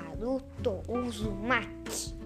Naruto usa mate.